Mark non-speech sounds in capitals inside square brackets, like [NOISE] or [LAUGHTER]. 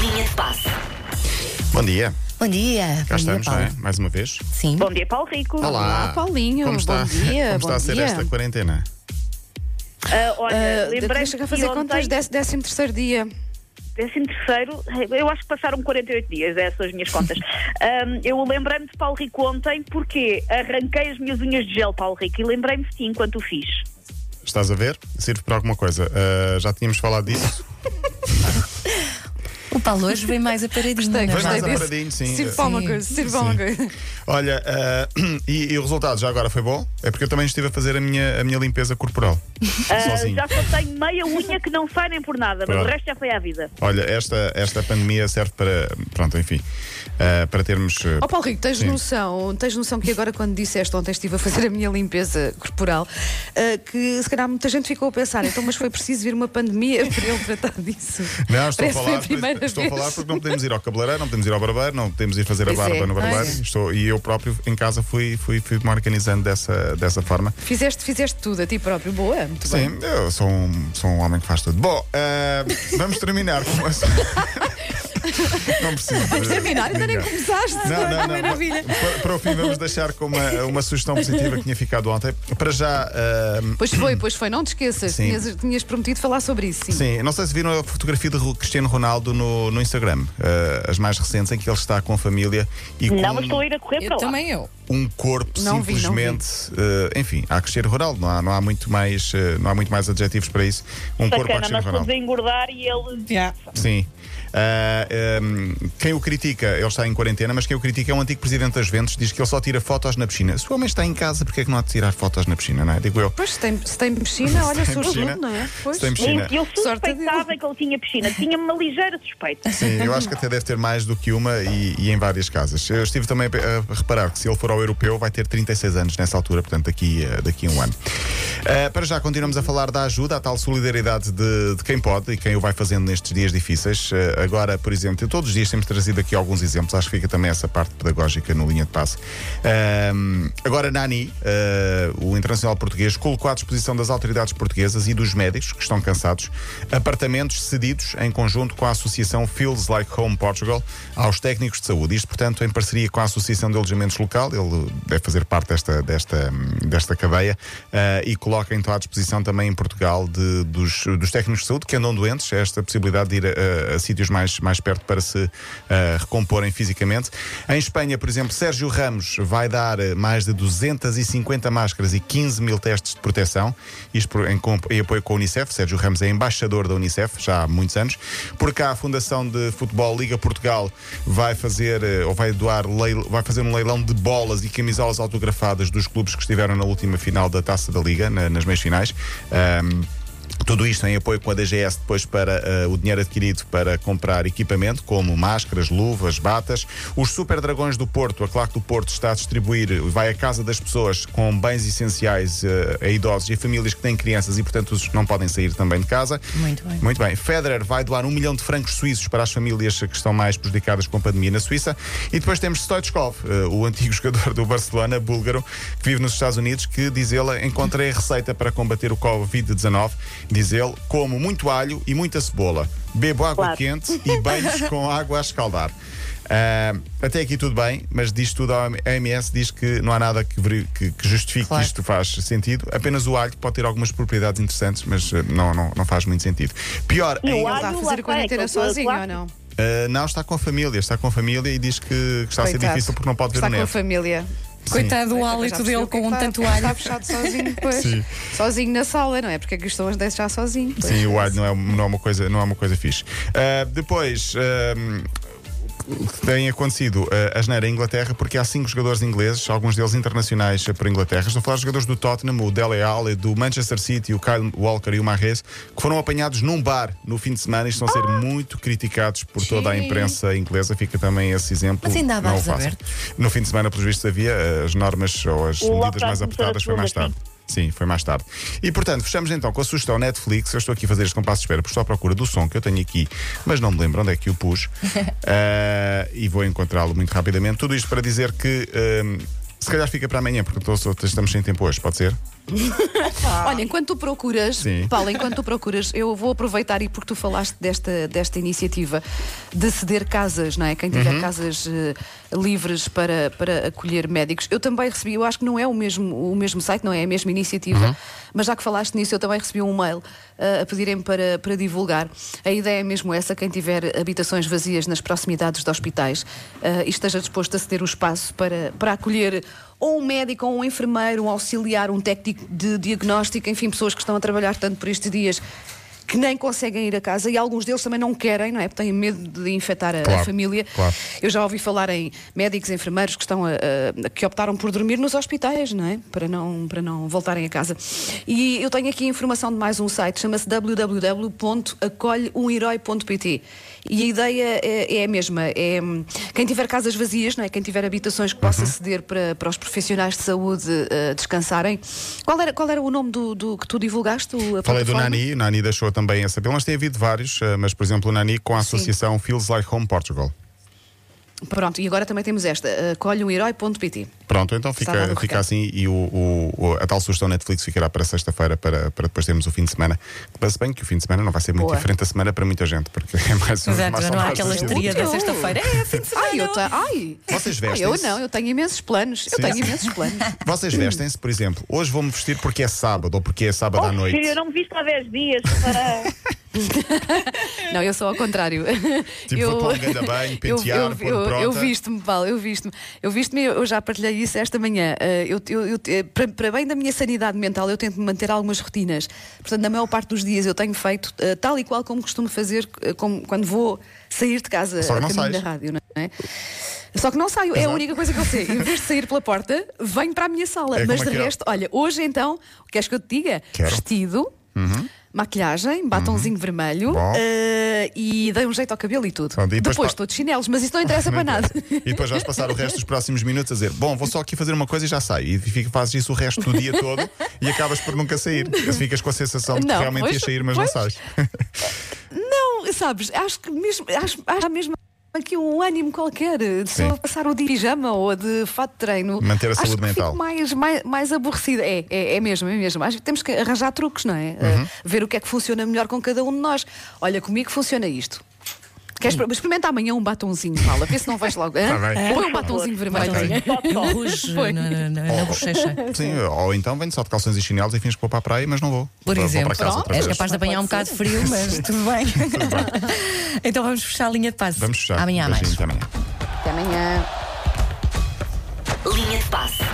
Linha de passe. Bom dia, Bom dia. cá bom dia, estamos, não Paulo. é? Mais uma vez. Sim. Bom dia, Paulo Rico. Olá, Paulinho. Como está, bom dia. como bom está a ser dia. esta quarentena? Ah, olha, Uh, lembrei-me deixa que fazer ontem, contas, décimo, décimo terceiro dia. décimo terceiro, eu acho que passaram 48 dias, essas são as minhas contas. [LAUGHS] Ahm, eu lembrei-me de Paulo Rico ontem porque arranquei as minhas unhas de gel, Paulo Rico, e lembrei-me de ti enquanto o fiz. Estás a ver? Serve para alguma coisa. Ah, já tínhamos falado disso. Paulo hoje vem mais aparadinho. Gostei, não é? Mais gostei desse. aparadinho, sim. Sirva para uma Sim. coisa, sirva Sim. uma coisa. Olha, ah, [CLEARS THROAT] e, e o resultado já agora foi bom? É porque eu também estive a fazer a minha, a minha limpeza corporal. [LAUGHS] Sozinho. já só tenho meia unha que não sai nem por nada, mas Pronto. o resto já foi à vida. Olha, esta, esta pandemia serve para. Pronto, enfim. ah, para termos. ah, Ó Paulo Rico, tens Sim. noção, tens noção que agora quando disseste ontem estive a fazer a minha limpeza corporal, ah, que se calhar muita gente ficou a pensar, então mas foi preciso vir uma pandemia para ele tratar disso. Não, estou a Parece que foi falar, a estou vez. a falar porque não podemos ir ao cabeleireiro, não podemos ir ao barbeiro, não podemos ir fazer Pois a barba é, no pois barbeiro. é. Estou, e eu próprio em casa fui, fui, fui me organizando dessa, dessa forma. Fizeste, fizeste tudo a ti próprio, boa, muito bem. Sim, eu sou um, sou um homem que faz tudo. Bom, vamos terminar com uma. [LAUGHS] não preciso. Vamos terminar, ainda nem começaste. Não, não, não. Maravilha. Para, para o fim, vamos deixar com uma, uma sugestão positiva que tinha ficado ontem. Para já. ah, Pois foi, pois foi, não te esqueças, tinhas, tinhas prometido falar sobre isso, sim. Sim, não sei se viram a fotografia de Cristiano Ronaldo no, no Instagram, ah, as mais recentes, em que ele está com a família e com Não, mas estou a ir a correr para lá. Também eu. um corpo Não vi, não simplesmente. ah, enfim, há Cristiano Ronaldo, não há, não há muito mais, ah, não há muito mais adjetivos para isso. Um corpo a Sacana, Cristiano nós Ronaldo. fomos a engordar e ele. Sim. Ah, um, quem o critica, ele está em quarentena, mas quem o critica é um antigo presidente das Juventus, diz que ele só tira fotos na piscina. Se o homem está em casa, porque é que não há de tirar fotos na piscina, não é? Digo eu. Pois, se tem, se tem piscina, [LAUGHS] olha, tem surge piscina, tudo, não é? Pois. se tem piscina. E eu suspeitava que ele tinha piscina, tinha uma ligeira suspeita. Sim, eu acho que até deve ter mais do que uma e, e em várias casas. Eu estive também a, a reparar que se ele for ao europeu vai ter 36 anos nessa altura, portanto daqui, a- daqui a um ano. Ah, para já continuamos a falar da ajuda, a tal solidariedade de, de quem pode e quem o vai fazendo nestes dias difíceis. Ah, agora, por exemplo, eu todos os dias temos trazido aqui alguns exemplos, acho que fica também essa parte pedagógica no linha de passe. Ah, agora, Nani, ah, o internacional português, colocou à disposição das autoridades portuguesas e dos médicos que estão cansados apartamentos cedidos em conjunto com a associação Feels Like Home Portugal aos técnicos de saúde. Isto, portanto, em parceria com a Associação de Alojamentos Local, ele deve fazer parte desta, desta, desta cadeia ah, e coloca então à disposição também em Portugal de- dos, dos técnicos de saúde que andam doentes esta possibilidade de ir a, a- a sítios mais, mais perto para se ah, recomporem fisicamente. Em Espanha, por exemplo, Sérgio Ramos vai dar eh, mais de 250 máscaras e 15 mil testes de proteção, isto em, em apoio com a Unicef. Sérgio Ramos é embaixador da Unicef já há muitos anos. Por cá, a Fundação de Futebol Liga Portugal vai fazer eh, ou vai doar vai fazer um leilão de bolas e camisolas autografadas dos clubes que estiveram na última final da Taça da Liga, na- nas meias finais. Ahm, tudo isto em apoio com a DGS depois para eh, o dinheiro adquirido para comprar equipamento como máscaras, luvas, batas. Os Super Dragões do Porto, a Claque do Porto está a distribuir, vai à casa das pessoas com bens essenciais eh, a idosos e a famílias que têm crianças e, portanto, não podem sair também de casa. Muito bem. Muito bem. Federer vai doar um milhão de francos suíços para as famílias que estão mais prejudicadas com a pandemia na Suíça. E depois temos Stoichkov, eh, o antigo jogador do Barcelona, búlgaro, que vive nos Estados Unidos, que diz ele, encontrei a receita para combater o Covid-19. Diz ele, como muito alho e muita cebola. Bebo água Claro. quente e banhos [LAUGHS] com água a escaldar. Ah, até aqui tudo bem, mas diz tudo a OMS diz que não há nada que, que- que justifique Claro. que isto faz sentido. Apenas o alho pode ter algumas propriedades interessantes, mas eh, não, não, não faz muito sentido. Pior, E ainda- Está a fazer a está, quarentena aquele sozinho ou não? Uh, não, está com a família, está com a família e diz que, que está a ser Coitado. difícil porque não pode ver Está o com a neto. família. Coitado do Já hálito dele é com um tanto alho. Está fechado sozinho, pois. Sim. Sozinho na sala, não é? Porque é que estão a deixar sozinho. Sim, o alho não é, não é, uma, coisa, não é uma coisa fixe. Uh, depois. que tem acontecido uh, a geneira em Inglaterra porque há cinco jogadores ingleses, alguns deles internacionais uh, por Inglaterra. Estou a falar de jogadores do Tottenham, o Dele Alli, do Manchester City, o Kyle Walker e o Mahrez, que foram apanhados num bar no fim de semana e estão a ser muito criticados por toda a Sim. imprensa inglesa. Fica também esse exemplo. Mas ainda há bares abertos? No fim de semana, pelos vistos, havia uh, as normas ou as O medidas mais apertadas foi mais tarde. Sim, foi mais tarde. E portanto, fechamos então com a sugestão Netflix. Eu estou aqui a fazer este compasso de espera porque estou à procura do som que eu tenho aqui, mas não me lembro onde é que o pus. Ah, [LAUGHS] e vou encontrá-lo muito rapidamente. Tudo isto para dizer que. ahm, se calhar fica para amanhã, porque estou- estamos sem tempo hoje, pode ser? Olha, enquanto tu procuras, Sim. Paulo, enquanto tu procuras, eu vou aproveitar e porque tu falaste desta, desta iniciativa de ceder casas, não é? Quem tiver Uhum. casas eh, livres para, para acolher médicos. Eu também recebi, eu acho que não é o mesmo, o mesmo site, não é a mesma iniciativa, Uhum. mas já que falaste nisso, eu também recebi um mail eh, a pedirem para, para divulgar. A ideia é mesmo essa: quem tiver habitações vazias nas proximidades de hospitais eh, e esteja disposto a ceder o espaço para, para acolher ou um médico, ou um enfermeiro, um auxiliar, um técnico de diagnóstico, enfim, pessoas que estão a trabalhar tanto por estes dias que nem conseguem ir a casa e alguns deles também não querem, não é? Porque têm medo de infectar a, a Claro, família. claro. Eu já ouvi falar em médicos, enfermeiros que estão a, a- que optaram por dormir nos hospitais, não é? Para não, para não voltarem a casa. E eu tenho aqui informação de mais um site, chama-se www.acolheumeherói.pt. E a ideia é, é a mesma, é quem tiver casas vazias, não é? Quem tiver habitações que Uhum. possa ceder para, para os profissionais de saúde eh, descansarem. Qual era, qual era o nome do, do que tu divulgaste? a Falei do? Nani, Nani deixou também esse apelo, mas tem havido vários, eh, mas por exemplo o Nani com a associação Feels Like Home Portugal. Pronto, e agora também temos esta, acolheumeherói.pt. Pronto, então fica, fica assim e o, o- o- a tal sugestão Netflix ficará para sexta-feira para, para depois termos o fim de semana. Mas bem que o fim de semana não vai ser muito Boa. diferente da semana para muita gente, porque é mais um Exato, mais não há aquela histeria da Eu- sexta-feira. É fim de semana. Ai, eu. Ai. Vocês Ai, eu não, eu tenho imensos planos. Eu Sim, tenho sim. imensos planos. [LAUGHS] Vocês vestem-se, por exemplo, hoje vou-me vestir porque é sábado ou porque é sábado à Oh, noite. filho, eu não me visto há 10 dias. Para... [LAUGHS] [LAUGHS] Não, eu sou ao contrário. Tipo, eu, vou tomar um banho, [LAUGHS] eu, pentear, eu, eu, pronta. eu visto-me, Paulo, eu visto-me. Eu visto-me, eu já partilhei isso esta manhã. Eh, eu, eu, eu- eh, para, para bem da minha sanidade mental, eu tento manter algumas rotinas. Portanto, na maior parte dos dias eu tenho feito eh, tal e qual como costumo fazer como, quando vou sair de casa Só que a caminho sais. da rádio, não é? Só que não saio, é a Exato. única coisa que eu sei. Em vez de sair pela porta, venho para a minha sala. É Mas de resto, olha, hoje então, queres que eu te diga? Quero. Vestido, maquilhagem, batonzinho vermelho Bom. eh, e dei um jeito ao cabelo e tudo. Pronto, e depois depois pa- estou de chinelos, mas isso não interessa para nada. E depois vais passar o resto dos próximos minutos a dizer: Bom, vou só aqui fazer uma coisa e já saio. E fica, fazes isso o resto do dia todo e acabas por nunca sair. Ficas com a sensação de que Não, realmente pois, ias sair, mas pois. não sais. [LAUGHS] Não, sabes, acho que mesmo, acho, acho mesmo aqui um ânimo qualquer de Sim. só passar o dia de pijama ou de fato de treino. Manter a acho saúde mental. Mais, mais, mais aborrecida. É, é, é mesmo, é mesmo. Acho que temos que arranjar truques, não é? Uhum. Uh, ver o que é que funciona melhor com cada um de nós. Olha, comigo funciona isto. Queres experimenta amanhã um batonzinho, Paula. Vê se não vais logo. Tá. Põe um batonzinho vermelho. Um Rouge na, na, na, na bochecha. Sim, ou então venho só de calções e chinelos e fins que vou para a praia, mas não vou. Por vou, exemplo, vou és capaz de apanhar um bocado de frio, mas tudo bem. então vamos fechar a linha de passe. Vamos fechar. Amanhã mais. Até amanhã. Até amanhã. Linha de passe.